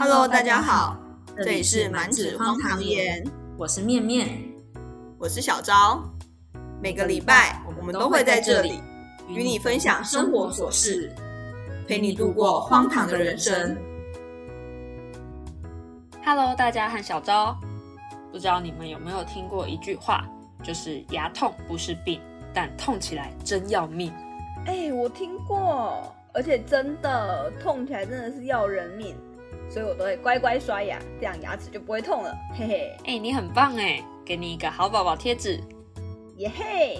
Hello，大家好，这里是满纸荒唐言，我是面面，我是小昭。每个礼拜我们都会在这里与你分享生活琐事，陪你度过荒唐的人生。Hello，大家和小昭，不知道你们有没有听过一句话，就是牙痛不是病，但痛起来真要命。哎、我听过，而且真的痛起来真的是要人命，所以我都会乖乖刷牙，这样牙齿就不会痛了，嘿嘿，哎、你很棒哎，给你一个好宝宝贴纸。耶嘿。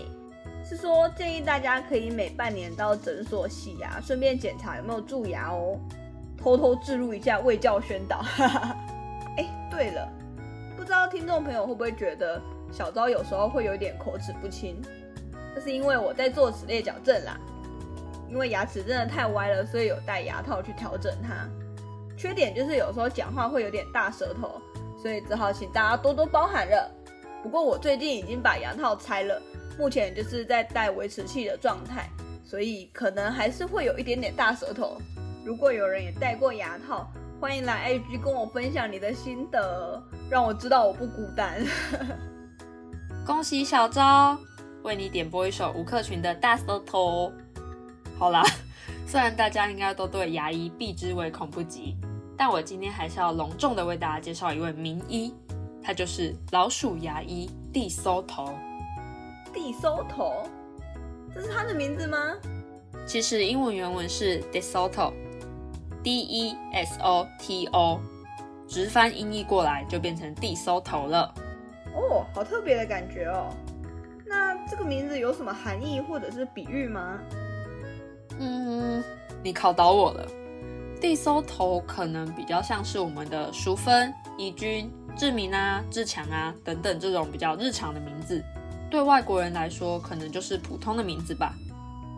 是说建议大家可以每半年到诊所洗牙，顺便检查有没有蛀牙哦。偷偷置入一下卫教宣导，哈哈哈。哎，对了，不知道听众朋友会不会觉得小昭有时候会有点口齿不清？那是因为我在做齿列矫正啦。因为牙齿真的太歪了，所以有戴牙套去调整它。缺点就是有时候讲话会有点大舌头，所以只好请大家多多包涵了。不过我最近已经把牙套拆了，目前就是在戴维持器的状态，所以可能还是会有一点点大舌头。如果有人也戴过牙套，欢迎来 IG 跟我分享你的心得，让我知道我不孤单。恭喜小昭，为你点播一首吴克群的《大舌头》。好啦，虽然大家应该都对牙医避之唯恐不及，但我今天还是要隆重的为大家介绍一位名医，他就是老鼠牙医地搜头。地搜头，这是他的名字吗？其实英文原文是 DeSoto，D E S O T O，直翻音译过来就变成地搜头了。哦，好特别的感觉哦。那这个名字有什么含义或者是比喻吗？嗯，你考倒我了。地搜头可能比较像是我们的淑芬、怡君、志明啊、志强啊等等这种比较日常的名字，对外国人来说可能就是普通的名字吧。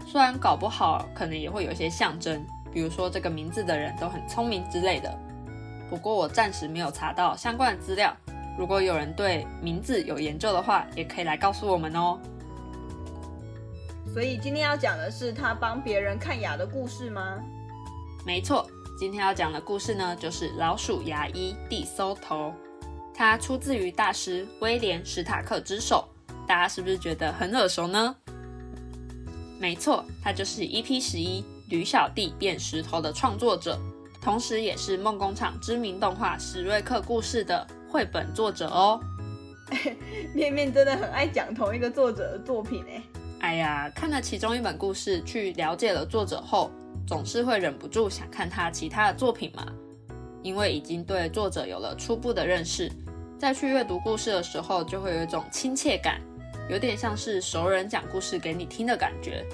虽然搞不好可能也会有一些象征，比如说这个名字的人都很聪明之类的。不过我暂时没有查到相关的资料。如果有人对名字有研究的话，也可以来告诉我们哦。所以今天要讲的是他帮别人看牙的故事吗？没错，今天要讲的故事呢，就是老鼠牙医地搜头。它出自于大师威廉史塔克之手，大家是不是觉得很耳熟呢？没错，他就是 EP 十一吕小弟变石头的创作者，同时也是梦工厂知名动画史瑞克故事的绘本作者哦。面面真的很爱讲同一个作者的作品哎。哎呀，看了其中一本故事，去了解了作者后，总是会忍不住想看他其他的作品嘛。因为已经对作者有了初步的认识，再去阅读故事的时候，就会有一种亲切感，有点像是熟人讲故事给你听的感觉。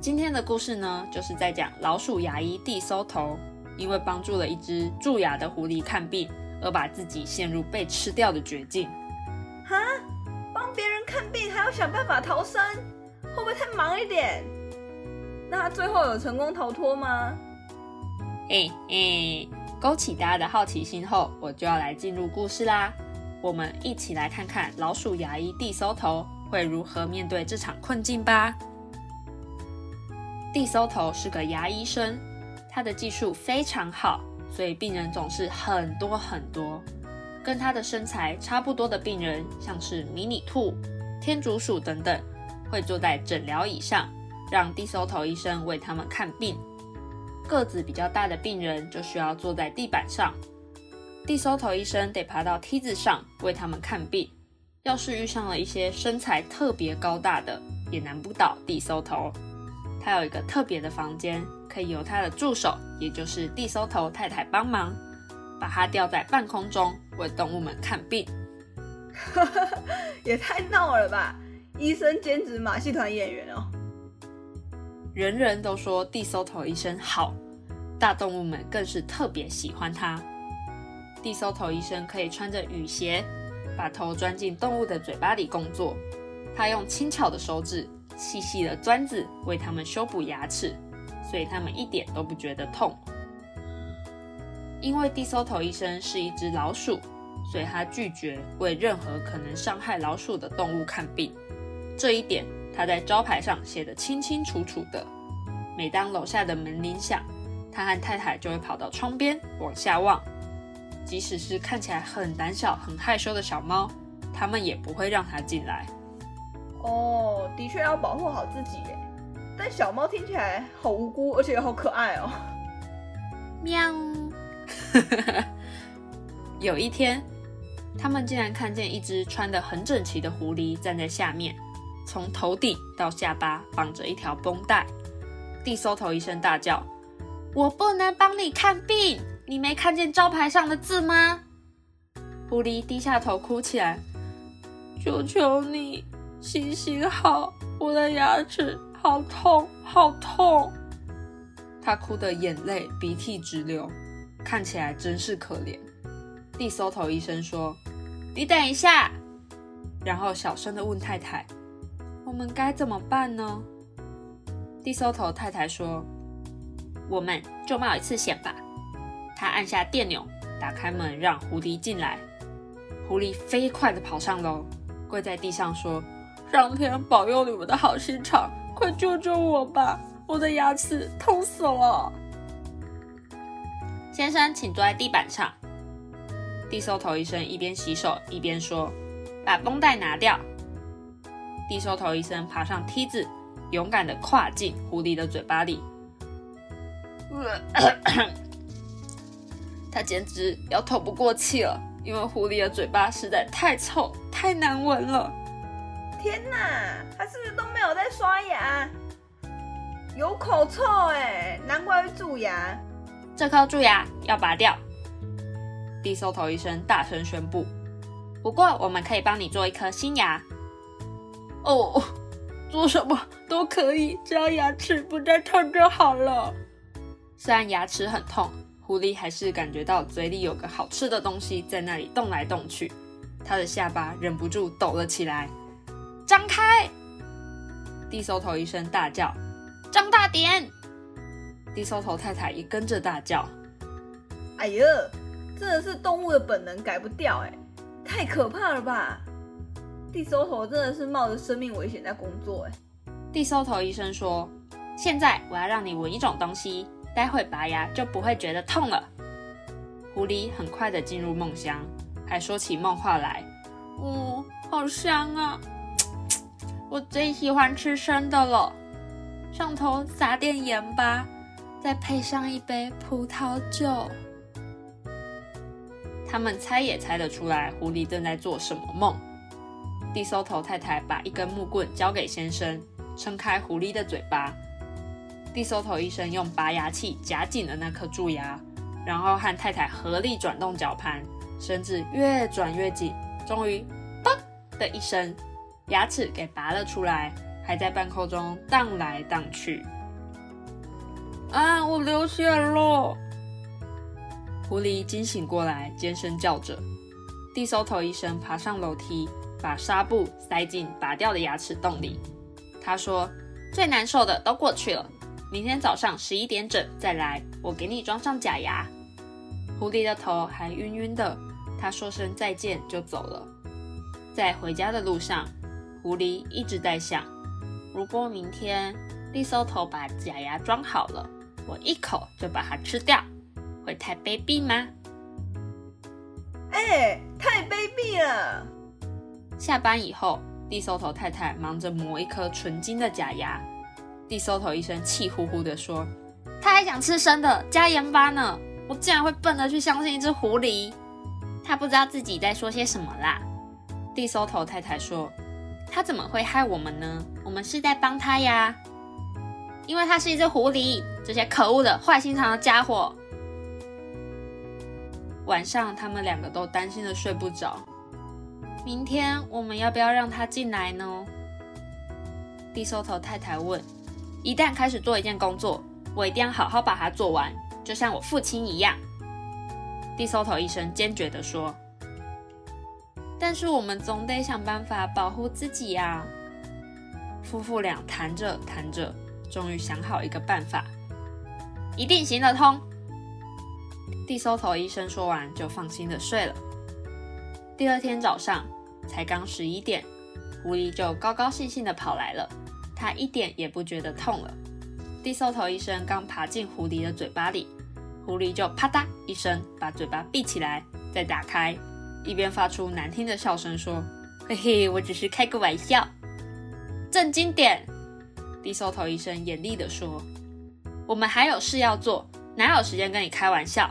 今天的故事呢，就是在讲老鼠牙医地搜头，因为帮助了一只蛀牙的狐狸看病，而把自己陷入被吃掉的绝境。哈，帮别人看病还要想办法逃生，会不会太忙一点？那他最后有成功逃脱吗？哎哎，勾起大家的好奇心后，我就要来进入故事啦。我们一起来看看老鼠牙医地搜头会如何面对这场困境吧。地搜头是个牙医生，他的技术非常好，所以病人总是很多很多。跟他的身材差不多的病人，像是迷你兔、天竺鼠等等，会坐在诊疗椅上，让地搜头医生为他们看病。个子比较大的病人就需要坐在地板上，地搜头医生得爬到梯子上为他们看病。要是遇上了一些身材特别高大的，也难不倒地搜头。他有一个特别的房间，可以由他的助手，也就是地搜头太太帮忙，把他吊在半空中为动物们看病。也太闹了吧！医生兼职马戏团演员哦。人人都说地搜头医生好，大动物们更是特别喜欢他。地搜头医生可以穿着雨鞋，把头钻进动物的嘴巴里工作。他用轻巧的手指、细细的钻子为它们修补牙齿，所以它们一点都不觉得痛。因为地搜头医生是一只老鼠，所以他拒绝为任何可能伤害老鼠的动物看病。这一点他在招牌上写得清清楚楚的。每当楼下的门铃响，他和太太就会跑到窗边往下望，即使是看起来很胆小、很害羞的小猫，他们也不会让它进来。哦，的确要保护好自己耶。但小猫听起来好无辜，而且好可爱哦。喵。有一天，他们竟然看见一只穿得很整齐的狐狸站在下面，从头顶到下巴绑着一条绷带。地搜头医生大叫。我不能帮你看病，你没看见招牌上的字吗？狐狸低下头哭起来，求求你，行行好，我的牙齿好痛，好痛。他哭得眼泪鼻涕直流，看起来真是可怜。地搜头医生说：“你等一下。”然后小声的问太太：“我们该怎么办呢？”地搜头太太说。我们就冒一次险吧。他按下电钮，打开门，让狐狸进来。狐狸飞快地跑上楼，跪在地上说：“上天保佑你们的好心肠，快救救我吧！我的牙齿痛死了。”先生，请坐在地板上。地搜头医生一边洗手一边说：“把绷带拿掉。”地搜头医生爬上梯子，勇敢地跨进狐狸的嘴巴里。他简直要透不过气了，因为狐狸的嘴巴实在太臭、太难闻了。天哪，他是不是都没有在刷牙？有口臭哎，难怪会蛀牙。这颗蛀牙要拔掉。低收头医生大声宣布。不过我们可以帮你做一颗新牙。哦，做什么都可以，只要牙齿不再痛就好了。虽然牙齿很痛，狐狸还是感觉到嘴里有个好吃的东西在那里动来动去，它的下巴忍不住抖了起来。张开！地搜头医生大叫：“张大点！”地搜头太太也跟着大叫：“哎呀，真的是动物的本能改不掉哎，太可怕了吧！”地搜头真的是冒着生命危险在工作哎。地搜头医生说：“现在我要让你闻一种东西。”待会拔牙就不会觉得痛了。狐狸很快的进入梦乡，还说起梦话来。嗯，好香啊！我最喜欢吃生的了。上头撒点盐吧，再配上一杯葡萄酒。他们猜也猜得出来，狐狸正在做什么梦。地搜头太太把一根木棍交给先生，撑开狐狸的嘴巴。地搜头医生用拔牙器夹紧了那颗蛀牙，然后和太太合力转动绞盘，绳子越转越紧，终于“嘣”的一声，牙齿给拔了出来，还在半空中荡来荡去。啊！我流血了！狐狸惊醒过来，尖声叫着。地搜头医生爬上楼梯，把纱布塞进拔掉的牙齿洞里。他说：“最难受的都过去了。”明天早上十一点整再来，我给你装上假牙。狐狸的头还晕晕的，他说声再见就走了。在回家的路上，狐狸一直在想：如果明天利搜头把假牙装好了，我一口就把它吃掉，会太卑鄙吗？哎，太卑鄙了！下班以后，地搜头太太忙着磨一颗纯金的假牙。地搜头医生气呼呼地说：“他还想吃生的，加盐巴呢！我竟然会笨的去相信一只狐狸？他不知道自己在说些什么啦。”地搜头太太说：“他怎么会害我们呢？我们是在帮他呀，因为他是一只狐狸。这些可恶的、坏心肠的家伙！”晚上，他们两个都担心的睡不着。明天我们要不要让他进来呢？地搜头太太问。一旦开始做一件工作，我一定要好好把它做完，就像我父亲一样。地搜头医生坚决地说：“但是我们总得想办法保护自己呀。”夫妇俩谈着谈着，终于想好一个办法，一定行得通。地搜头医生说完，就放心的睡了。第二天早上，才刚十一点，狐狸就高高兴兴的跑来了。它一点也不觉得痛了。地搜头医生刚爬进狐狸的嘴巴里，狐狸就啪嗒一声把嘴巴闭起来，再打开，一边发出难听的笑声说：“嘿嘿，我只是开个玩笑。”正经点！地搜头医生严厉地说：“我们还有事要做，哪有时间跟你开玩笑？”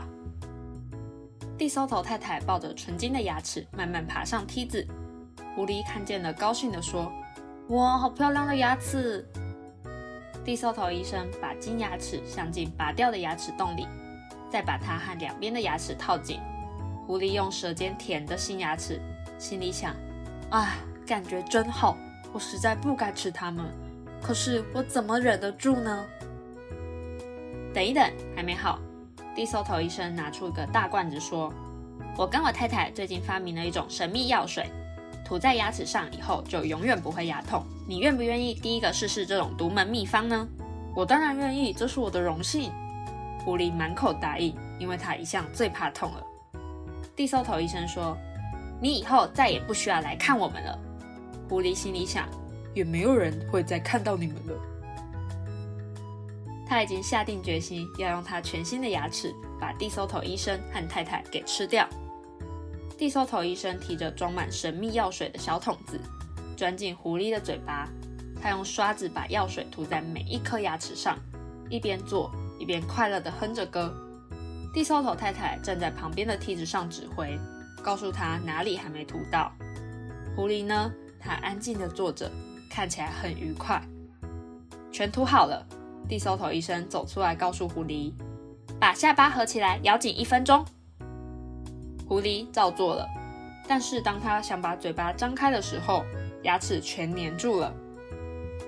地搜头太太抱着纯金的牙齿慢慢爬上梯子，狐狸看见了，高兴地说：“哇，好漂亮的牙齿！”地搜头医生把金牙齿镶进拔掉的牙齿洞里，再把它和两边的牙齿套紧。狐狸用舌尖舔着新牙齿，心里想：“啊，感觉真好！我实在不该吃它们，可是我怎么忍得住呢？”等一等，还没好。地搜头医生拿出一个大罐子，说：“我跟我太太最近发明了一种神秘药水。”涂在牙齿上以后，就永远不会牙痛。你愿不愿意第一个试试这种独门秘方呢？我当然愿意，这是我的荣幸。狐狸满口答应，因为他一向最怕痛了。地搜头医生说：“你以后再也不需要来看我们了。”狐狸心里想：“也没有人会再看到你们了。”他已经下定决心要用他全新的牙齿把地搜头医生和太太给吃掉。地搜头医生提着装满神秘药水的小桶子，钻进狐狸的嘴巴。他用刷子把药水涂在每一颗牙齿上，一边做一边快乐地哼着歌。地搜头太太站在旁边的梯子上指挥，告诉他哪里还没涂到。狐狸呢？他安静地坐着，看起来很愉快。全涂好了。地搜头医生走出来，告诉狐狸：“把下巴合起来，咬紧一分钟。”狐狸照做了，但是当他想把嘴巴张开的时候，牙齿全粘住了。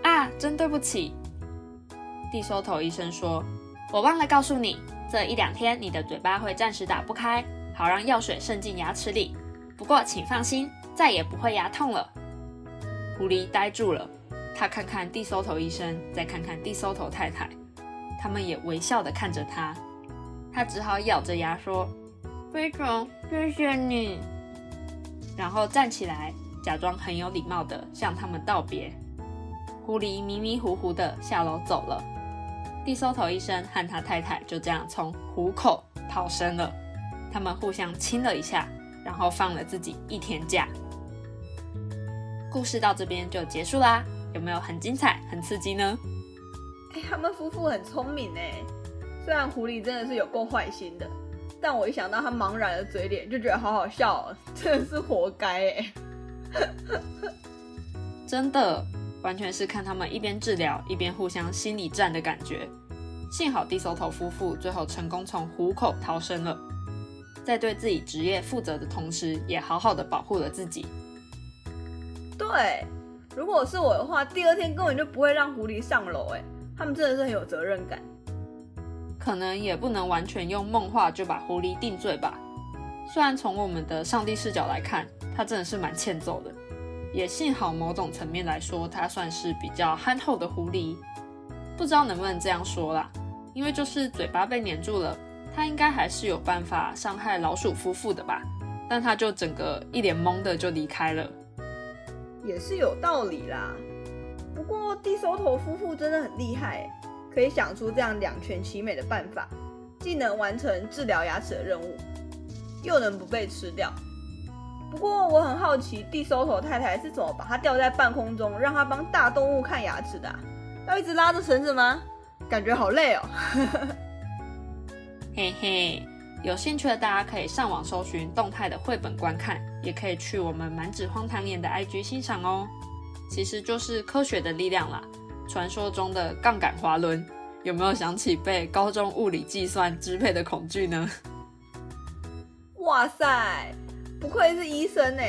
啊，真对不起！地收头医生说：“我忘了告诉你，这一两天你的嘴巴会暂时打不开，好让药水渗进牙齿里。不过请放心，再也不会牙痛了。”狐狸呆住了，他看看地收头医生，再看看地收头太太，他们也微笑的看着他。他只好咬着牙说。非常谢谢你，然后站起来，假装很有礼貌的向他们道别。狐狸迷迷糊糊的下楼走了。地搜头医生和他太太就这样从虎口逃生了。他们互相亲了一下，然后放了自己一天假。故事到这边就结束啦，有没有很精彩、很刺激呢？哎，他们夫妇很聪明哎，虽然狐狸真的是有够坏心的。但我一想到他茫然的嘴脸，就觉得好好笑，真的是活该哎！真的，完全是看他们一边治疗一边互相心理战的感觉。幸好地搜头夫妇最后成功从虎口逃生了，在对自己职业负责的同时，也好好的保护了自己。对，如果是我的话，第二天根本就不会让狐狸上楼哎，他们真的是很有责任感。可能也不能完全用梦话就把狐狸定罪吧。虽然从我们的上帝视角来看，他真的是蛮欠揍的。也幸好某种层面来说，他算是比较憨厚的狐狸。不知道能不能这样说啦？因为就是嘴巴被粘住了，他应该还是有办法伤害老鼠夫妇的吧？但他就整个一脸懵的就离开了。也是有道理啦。不过地收头夫妇真的很厉害。可以想出这样两全其美的办法，既能完成治疗牙齿的任务，又能不被吃掉。不过我很好奇，地搜头太太是怎么把它吊在半空中，让它帮大动物看牙齿的？要一直拉着绳子吗？感觉好累哦。嘿嘿，有兴趣的大家可以上网搜寻动态的绘本观看，也可以去我们满纸荒唐言的 IG 欣赏哦。其实就是科学的力量啦。传说中的杠杆滑轮，有没有想起被高中物理计算支配的恐惧呢？哇塞，不愧是医生呢，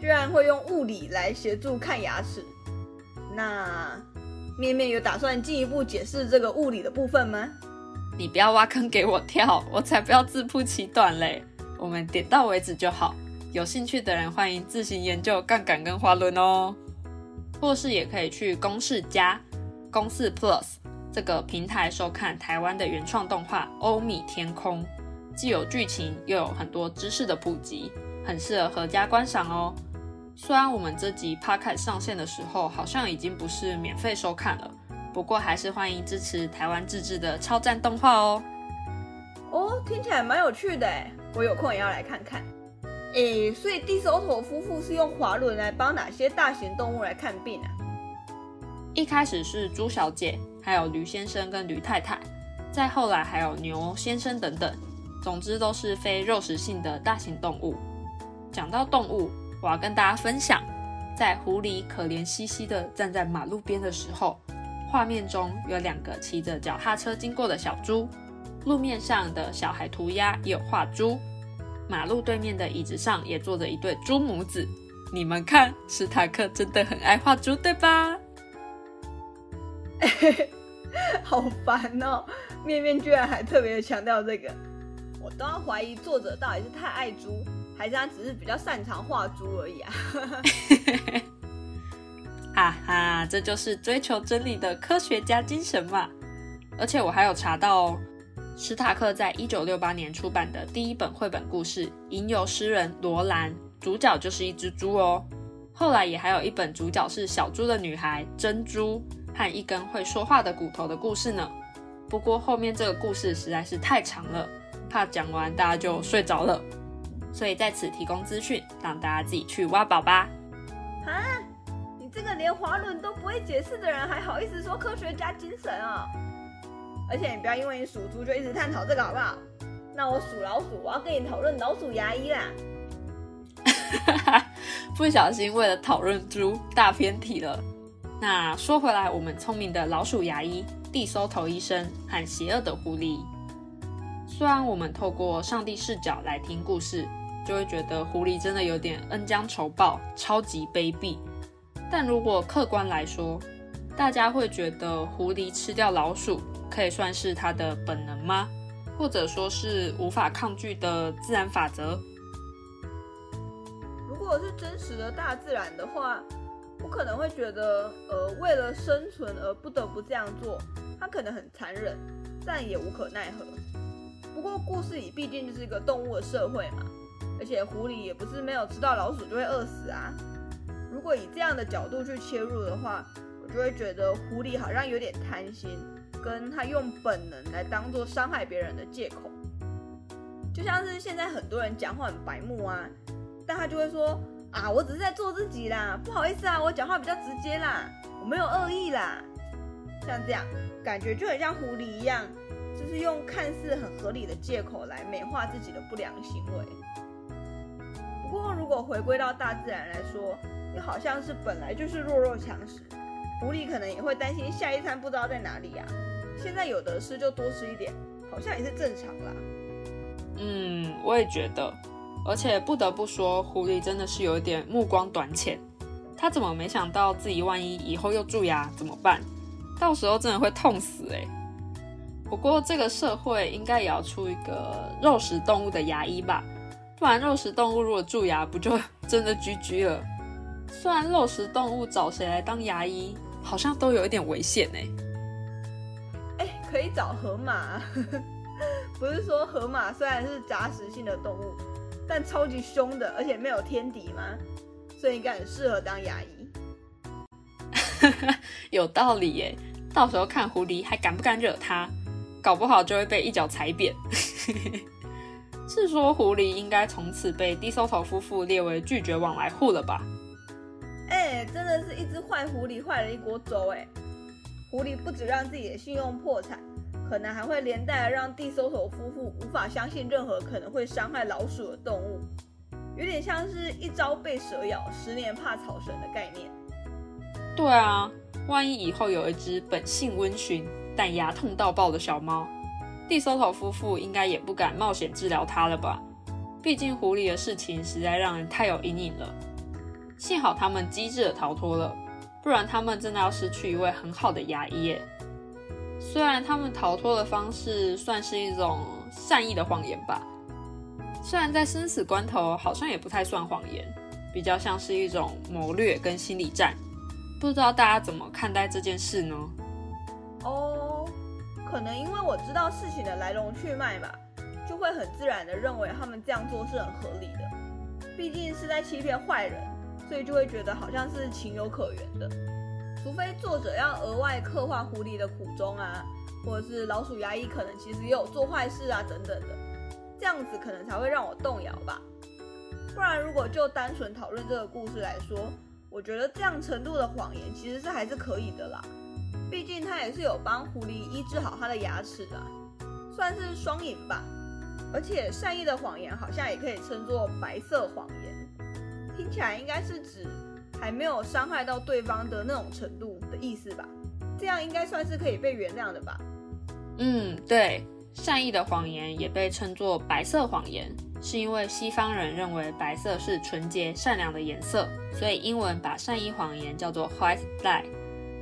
居然会用物理来协助看牙齿。那面面有打算进一步解释这个物理的部分吗？你不要挖坑给我跳，我才不要自曝其短嘞。我们点到为止就好。有兴趣的人欢迎自行研究杠杆跟滑轮哦。或是也可以去公式加公式 Plus 这个平台收看台湾的原创动画《欧米天空》，既有剧情又有很多知识的普及，很适合合家观赏哦。虽然我们这集 Podcast 上线的时候好像已经不是免费收看了，不过还是欢迎支持台湾自制的超赞动画哦。哦，听起来蛮有趣的哎，我有空也要来看看。哎，所以地手头夫妇是用滑轮来帮哪些大型动物来看病啊？一开始是猪小姐，还有驴先生跟驴太太，再后来还有牛先生等等。总之都是非肉食性的大型动物。讲到动物，我要跟大家分享，在狐狸可怜兮兮的站在马路边的时候，画面中有两个骑着脚踏车经过的小猪，路面上的小孩涂鸦也有画猪。马路对面的椅子上也坐着一对猪母子，你们看，史塔克真的很爱画猪，对吧？好烦哦！面面居然还特别强调这个，我都要怀疑作者到底是太爱猪，还是他只是比较擅长画猪而已啊！哈哈，这就是追求真理的科学家精神嘛！而且我还有查到哦。史塔克在一九六八年出版的第一本绘本故事《吟游诗人罗兰》，主角就是一只猪哦。后来也还有一本主角是小猪的女孩珍珠和一根会说话的骨头的故事呢。不过后面这个故事实在是太长了，怕讲完大家就睡着了，所以在此提供资讯，让大家自己去挖宝吧。啊，你这个连滑轮都不会解释的人，还好意思说科学家精神啊？而且你不要因为你属猪就一直探讨这个好不好？那我属老鼠，我要跟你讨论老鼠牙医啦。不小心为了讨论猪大偏题了。那说回来，我们聪明的老鼠牙医、地搜头医生和邪恶的狐狸，虽然我们透过上帝视角来听故事，就会觉得狐狸真的有点恩将仇报、超级卑鄙。但如果客观来说，大家会觉得狐狸吃掉老鼠？可以算是它的本能吗？或者说是无法抗拒的自然法则？如果是真实的大自然的话，我可能会觉得，呃，为了生存而不得不这样做，它可能很残忍，但也无可奈何。不过故事里毕竟就是一个动物的社会嘛，而且狐狸也不是没有吃到老鼠就会饿死啊。如果以这样的角度去切入的话，我就会觉得狐狸好像有点贪心。跟他用本能来当做伤害别人的借口，就像是现在很多人讲话很白目啊，但他就会说啊，我只是在做自己啦，不好意思啊，我讲话比较直接啦，我没有恶意啦，像这样感觉就很像狐狸一样，就是用看似很合理的借口来美化自己的不良行为。不过如果回归到大自然来说，又好像是本来就是弱肉强食，狐狸可能也会担心下一餐不知道在哪里呀。现在有的吃就多吃一点，好像也是正常啦。嗯，我也觉得，而且不得不说，狐狸真的是有一点目光短浅。他怎么没想到自己万一以后又蛀牙怎么办？到时候真的会痛死哎。不过这个社会应该也要出一个肉食动物的牙医吧？不然肉食动物如果蛀牙，不就真的 GG 了？虽然肉食动物找谁来当牙医，好像都有一点危险哎。可以找河马，不是说河马虽然是杂食性的动物，但超级凶的，而且没有天敌吗？所以应该很适合当牙医。有道理耶，到时候看狐狸还敢不敢惹他，搞不好就会被一脚踩扁。是说狐狸应该从此被低搜头夫妇列为拒绝往来户了吧？哎，真的是一只坏狐狸坏了一锅粥哎。狐狸不止让自己的信用破产，可能还会连带让地搜头夫妇无法相信任何可能会伤害老鼠的动物，有点像是一朝被蛇咬，十年怕草绳的概念。对啊，万一以后有一只本性温驯但牙痛到爆的小猫，地搜头夫妇应该也不敢冒险治疗它了吧？毕竟狐狸的事情实在让人太有阴影了。幸好他们机智的逃脱了。不然他们真的要失去一位很好的牙医耶。虽然他们逃脱的方式算是一种善意的谎言吧，虽然在生死关头好像也不太算谎言，比较像是一种谋略跟心理战。不知道大家怎么看待这件事呢？哦，可能因为我知道事情的来龙去脉吧，就会很自然的认为他们这样做是很合理的。毕竟是在欺骗坏人。所以就会觉得好像是情有可原的，除非作者要额外刻画狐狸的苦衷啊，或者是老鼠牙医可能其实也有做坏事啊等等的，这样子可能才会让我动摇吧。不然如果就单纯讨论这个故事来说，我觉得这样程度的谎言其实是还是可以的啦。毕竟他也是有帮狐狸医治好他的牙齿啊，算是双赢吧。而且善意的谎言好像也可以称作白色谎言，起来应该是指还没有伤害到对方的那种程度的意思吧？这样应该算是可以被原谅的吧？嗯，对，善意的谎言也被称作白色谎言，是因为西方人认为白色是纯洁善良的颜色，所以英文把善意谎言叫做 white lie，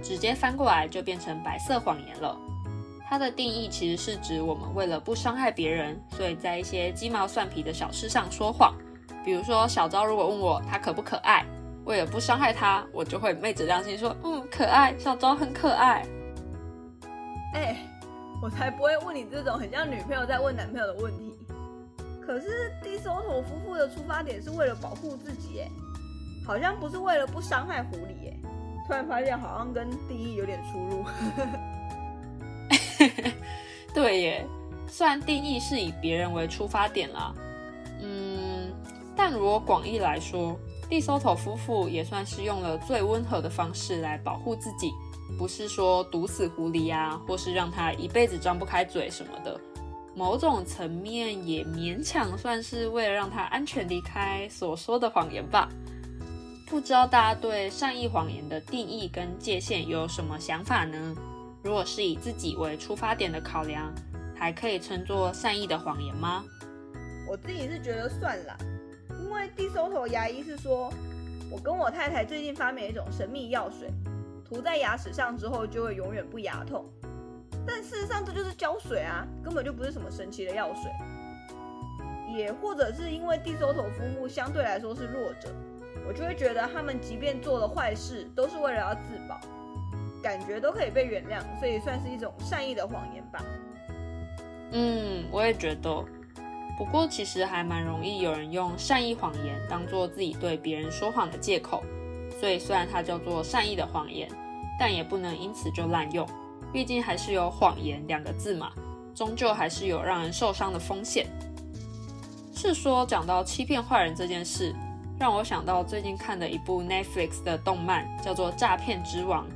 直接翻过来就变成白色谎言了。它的定义其实是指我们为了不伤害别人，所以在一些鸡毛蒜皮的小事上说谎。比如说小昭如果问我他可不可爱，为了不伤害他，我就会昧着良心说，嗯，可爱，小昭很可爱。哎，我才不会问你这种很像女朋友在问男朋友的问题。可是蒂索托夫妇的出发点是为了保护自己，哎，好像不是为了不伤害狐狸，哎，突然发现好像跟第一有点出入。对耶，虽然定义是以别人为出发点啦，嗯，但如果广义来说，蒂索托夫妇也算是用了最温和的方式来保护自己，不是说毒死狐狸啊，或是让他一辈子张不开嘴什么的。某种层面也勉强算是为了让他安全离开所说的谎言吧。不知道大家对善意谎言的定义跟界限有什么想法呢？如果是以自己为出发点的考量，还可以称作善意的谎言吗？我自己是觉得算了，因为第手头牙医是说，我跟我太太最近发明一种神秘药水，涂在牙齿上之后就会永远不牙痛。但事实上这就是胶水啊，根本就不是什么神奇的药水。也或者是因为第手头夫妇相对来说是弱者，我就会觉得他们即便做了坏事，都是为了要自保。感觉都可以被原谅，所以算是一种善意的谎言吧。嗯，我也觉得。不过其实还蛮容易有人用善意谎言当做自己对别人说谎的借口，所以虽然它叫做善意的谎言，但也不能因此就滥用。毕竟还是有谎言两个字嘛，终究还是有让人受伤的风险。是说讲到欺骗坏人这件事，让我想到最近看的一部 Netflix 的动漫，叫做《诈骗之王》。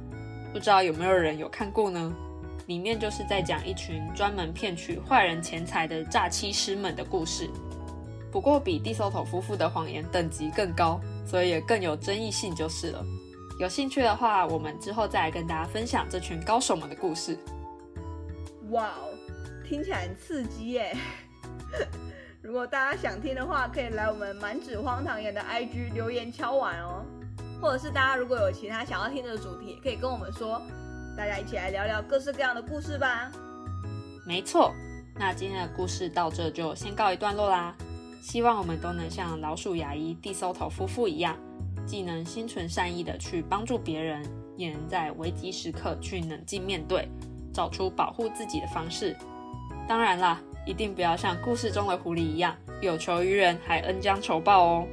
不知道有没有人有看过呢？里面就是在讲一群专门骗取坏人钱财的诈欺师们的故事。不过比蒂索托夫妇的谎言等级更高，所以也更有争议性就是了。有兴趣的话，我们之后再来跟大家分享这群高手们的故事。哇哦，听起来很刺激耶！如果大家想听的话，可以来我们满纸荒唐言的 IG 留言敲完哦。或者是大家如果有其他想要听的主题，可以跟我们说，大家一起来聊聊各式各样的故事吧。没错，那今天的故事到这就先告一段落啦。希望我们都能像老鼠牙医蒂搜头夫妇一样，既能心存善意的去帮助别人，也能在危急时刻去冷静面对，找出保护自己的方式。当然啦，一定不要像故事中的狐狸一样，有求于人还恩将仇报哦。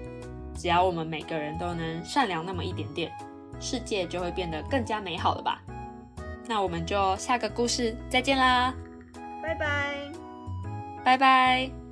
只要我们每个人都能善良那么一点点，世界就会变得更加美好了吧？那我们就下个故事再见啦，拜拜，拜拜。